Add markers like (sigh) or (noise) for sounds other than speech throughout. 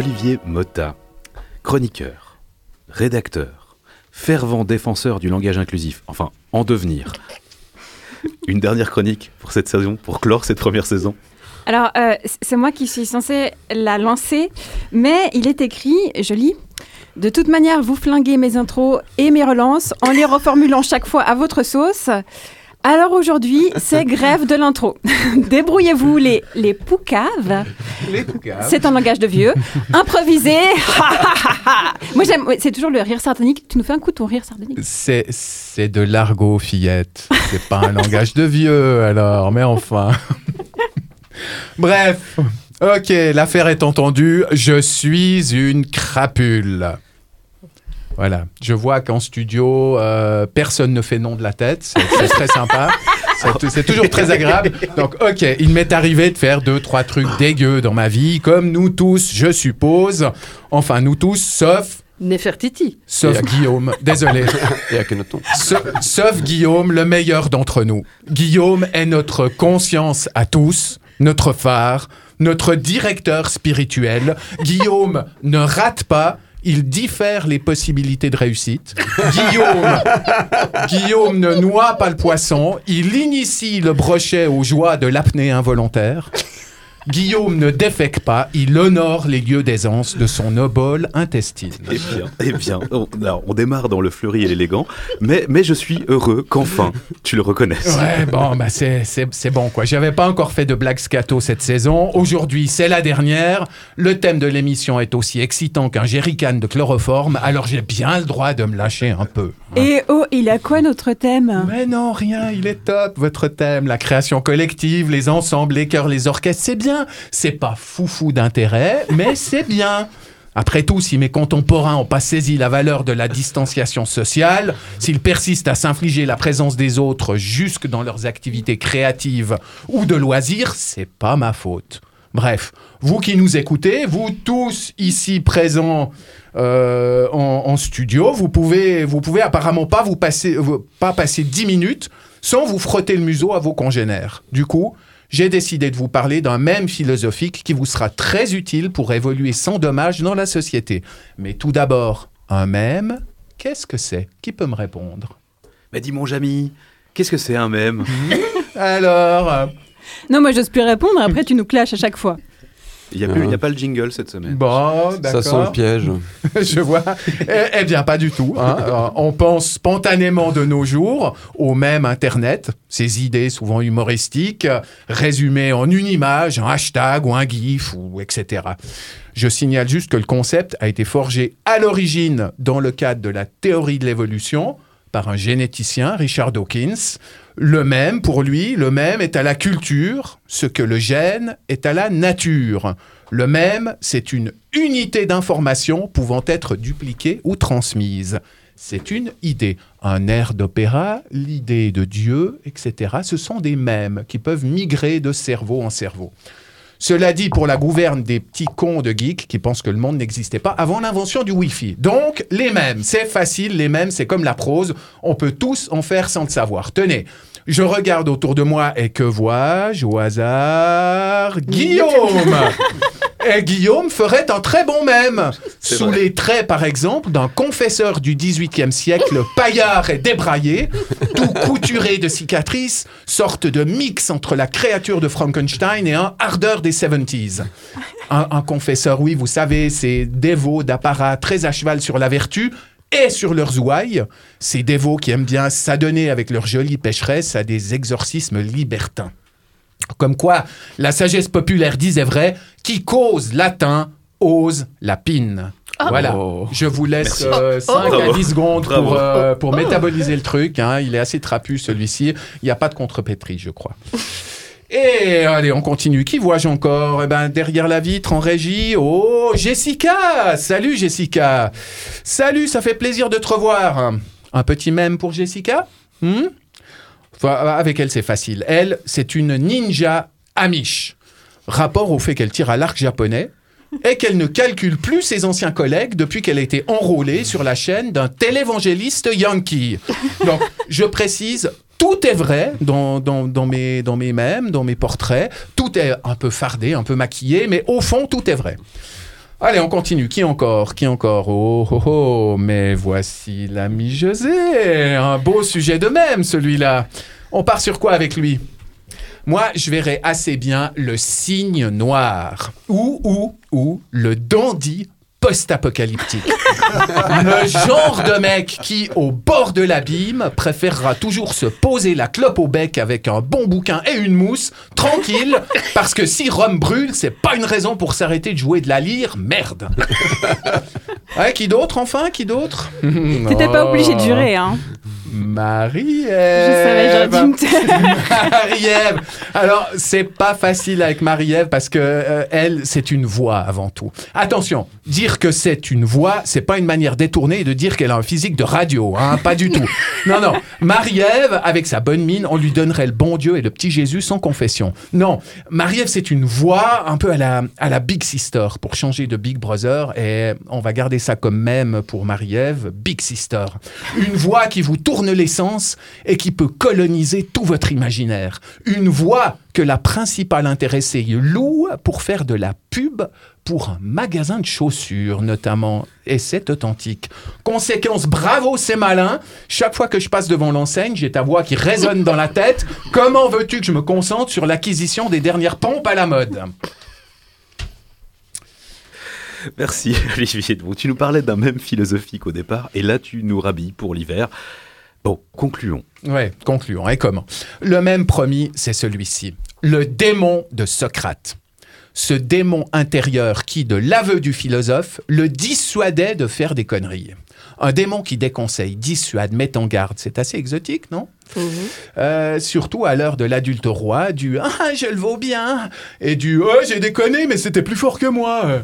Olivier Motta, chroniqueur, rédacteur, fervent défenseur du langage inclusif, enfin en devenir. Une dernière chronique pour cette saison, pour clore cette première saison. Alors, euh, c'est moi qui suis censée la lancer, mais il est écrit, je lis, de toute manière, vous flinguez mes intros et mes relances en les reformulant chaque fois à votre sauce. Alors aujourd'hui, c'est grève de l'intro. (laughs) Débrouillez-vous les, les poucaves. Les poucaves. C'est un langage de vieux. Improvisez. (laughs) Moi j'aime, c'est toujours le rire sardonique. Tu nous fais un coup de ton rire sardonique. C'est, c'est de l'argot, fillette. C'est pas un langage de vieux, alors, mais enfin. (laughs) Bref. Ok, l'affaire est entendue. Je suis une crapule. Voilà. Je vois qu'en studio, euh, personne ne fait non de la tête. C'est, très sympa. C'est, toujours très agréable. Donc, ok, il m'est arrivé de faire deux, trois trucs dégueux dans ma vie, comme nous tous, je suppose. Enfin, nous tous, sauf Nefertiti. Sauf Guillaume, désolé. Et Akhenaton. Sa- Sauf Guillaume, le meilleur d'entre nous. Guillaume est notre conscience à tous, notre phare, notre directeur spirituel. Guillaume ne rate pas. Il diffère les possibilités de réussite. Guillaume, (laughs) Guillaume ne noie pas le poisson. Il initie le brochet aux joies de l'apnée involontaire. Guillaume ne défèque pas. Il honore les lieux d'aisance de son obole intestine. Eh bien, eh bien, on, alors, on démarre dans le fleuri et l'élégant, mais, mais je suis heureux qu'enfin tu le reconnaisses. Ouais, bon, bah c'est, c'est, c'est bon, quoi. J'avais pas encore fait de blagues scato cette saison. Aujourd'hui, c'est la dernière. Le thème de l'émission est aussi excitant qu'un jerrycan de chloroforme, alors j'ai bien le droit de me lâcher un peu. Et oh, il a quoi notre thème? Mais non, rien, il est top, votre thème. La création collective, les ensembles, les chœurs, les orchestres, c'est bien. C'est pas foufou d'intérêt, mais c'est bien. Après tout, si mes contemporains n'ont pas saisi la valeur de la distanciation sociale, s'ils persistent à s'infliger la présence des autres jusque dans leurs activités créatives ou de loisirs, c'est pas ma faute. Bref, vous qui nous écoutez, vous tous ici présents euh, en, studio, vous pouvez, vous pouvez apparemment pas vous passer, vous- pas passer 10 minutes sans vous frotter le museau à vos congénères. Du coup, j'ai décidé de vous parler d'un même philosophique qui vous sera très utile pour évoluer sans dommage dans la société. Mais tout d'abord, un mème, qu'est-ce que c'est? Qui peut me répondre? Mais dis mon Jamy, qu'est-ce que c'est un mème? (laughs) Alors, euh, Non, moi j'ose plus répondre. Après, tu nous clashes à chaque fois. Il n'y a, plus- il y a pas le jingle cette semaine. bon, d'accord. Ça sent le piège. (laughs) Je vois. Eh, eh bien, pas du tout. hein. Euh, On pense spontanément de nos jours au même Internet, ces idées souvent humoristiques, résumées en une image, un hashtag ou un gif, ou etc. Je signale juste que le concept a été forgé à l'origine dans le cadre de la théorie de l'évolution par un généticien, Richard Dawkins. Le même, pour lui, le même est à la culture, ce que le gène est à la nature. Le même, c'est une unité d'information pouvant être dupliquée ou transmise. C'est une idée. Un air d'opéra, l'idée de Dieu, etc. Ce sont des mèmes qui peuvent migrer de cerveau en cerveau. Cela dit, pour la gouverne des petits cons de geeks qui pensent que le monde n'existait pas avant l'invention du Wi-Fi. Donc, les mêmes, c'est facile, les mêmes, c'est comme la prose, on peut tous en faire sans le savoir. Tenez, je regarde autour de moi et que vois-je au hasard? Guillaume (laughs) Et Guillaume ferait un très bon mème. C'est Sous vrai. les traits, par exemple, d'un confesseur du XVIIIe siècle, (laughs) paillard et débraillé, tout couturé de cicatrices, sorte de mix entre la créature de Frankenstein et un ardeur des 70s. Un, un confesseur, oui, vous savez, ces dévots d'apparat très à cheval sur la vertu et sur leurs ouailles, ces dévots qui aiment bien s'adonner avec leur jolie pécheresse à des exorcismes libertins. Comme quoi, la sagesse populaire disait vrai, qui cause latin ose la pine. Voilà, Oh. je vous laisse Merci. 5 à Bravo. 10 secondes Bravo. pour, euh, pour métaboliser le truc. hein. Il est assez trapu celui-ci. Il n'y a pas de contrepétrie, je crois. (laughs) Et allez, on continue. Qui vois-je encore? Eh ben, derrière la vitre, en régie. Oh, Jessica Salut, Jessica Salut, ça fait plaisir de te revoir. Un petit mème pour Jessica? Hmm? Avec elle, c'est facile. Elle, c'est une ninja amish. Rapport au fait qu'elle tire à l'arc japonais et qu'elle ne calcule plus ses anciens collègues depuis qu'elle a été enrôlée sur la chaîne d'un télévangéliste yankee. Donc, je précise, tout est vrai dans, mes, dans mes mèmes, dans mes portraits. Tout est un peu fardé, un peu maquillé, mais au fond, tout est vrai. Allez, on continue. Qui encore? Qui encore? Oh, oh, oh, mais voici l'ami José. Un beau sujet de même, celui-là. On part sur quoi avec lui? Moi, je verrais assez bien le signe noir. Ou, ou, ou le dandy post-apocalyptique. le genre de mec qui, au bord de l'abîme, préférera toujours se poser la clope au bec avec un bon bouquin et une mousse, tranquille, parce que si Rome brûle, c'est pas une raison pour s'arrêter de jouer de la lyre, merde. Ouais, qui d'autre enfin Qui d'autre? T'étais pas obligé de jurer, hein. Marie-Ève. (laughs) Marie-Ève. Alors, c'est pas facile avec Marie-Ève parce que euh, elle, c'est une voix avant tout. Attention, dire que c'est une voix, c'est pas une manière détournée de dire qu'elle a un physique de radio, hein, pas du tout. Non, non. Marie-Ève, avec sa bonne mine, on lui donnerait le bon Dieu et le petit Jésus sans confession. Non, Marie-Ève, c'est une voix un peu à la, à la Big Sister pour changer de Big Brother et on va garder ça comme même pour Marie-Ève, Big Sister. Une voix qui vous tourne l'essence et qui peut coloniser tout votre imaginaire. Une voix que la principale intéressée loue pour faire de la pub pour un magasin de chaussures notamment. Et c'est authentique. Conséquence, bravo, c'est malin. Chaque fois que je passe devant l'enseigne, j'ai ta voix qui résonne dans la tête. Comment veux-tu que je me concentre sur l'acquisition des dernières pompes à la mode? Merci (laughs) Olivier. Bon, tu nous parlais d'un même philosophique au départ, et là tu nous rhabilles pour l'hiver. Bon, concluons. Ouais, concluons. Et comment? Le même promis, c'est celui-ci. Le démon de Socrate. Ce démon intérieur qui, de l'aveu du philosophe, le dissuadait de faire des conneries. Un démon qui déconseille, dissuade, met en garde. C'est assez exotique, non? Euh, Surtout à l'heure de l'adulte roi, du « Ah, je le vaux bien !» et du « Oh, j'ai déconné, mais c'était plus fort que moi !»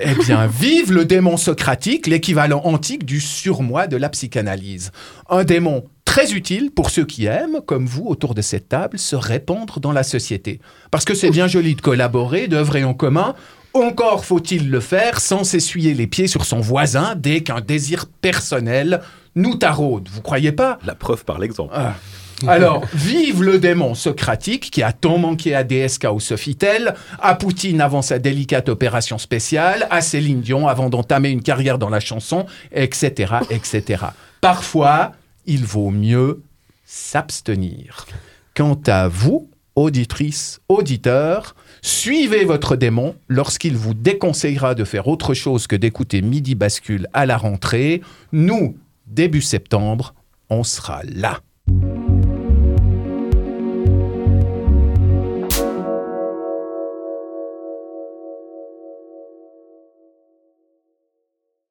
Eh bien, vive le démon socratique, l'équivalent antique du surmoi de la psychanalyse. Un démon très utile pour ceux qui aiment, comme vous, autour de cette table, se répandre dans la société. Parce que c'est bien joli de collaborer, d'œuvrer en commun. Encore faut-il le faire sans s'essuyer les pieds sur son voisin dès qu'un désir personnel nous taraude. Vous croyez pas? La preuve par l'exemple. ah. (laughs) Alors, vive le démon socratique qui a tant manqué à DSK ou Sofitel, à Poutine avant sa délicate opération spéciale, à Céline Dion avant d'entamer une carrière dans la chanson, etc., etc. Parfois, il vaut mieux s'abstenir. Quant à vous, auditrices, auditeurs, suivez votre démon lorsqu'il vous déconseillera de faire autre chose que d'écouter Midi Bascule à la rentrée. Nous, début septembre, on sera là.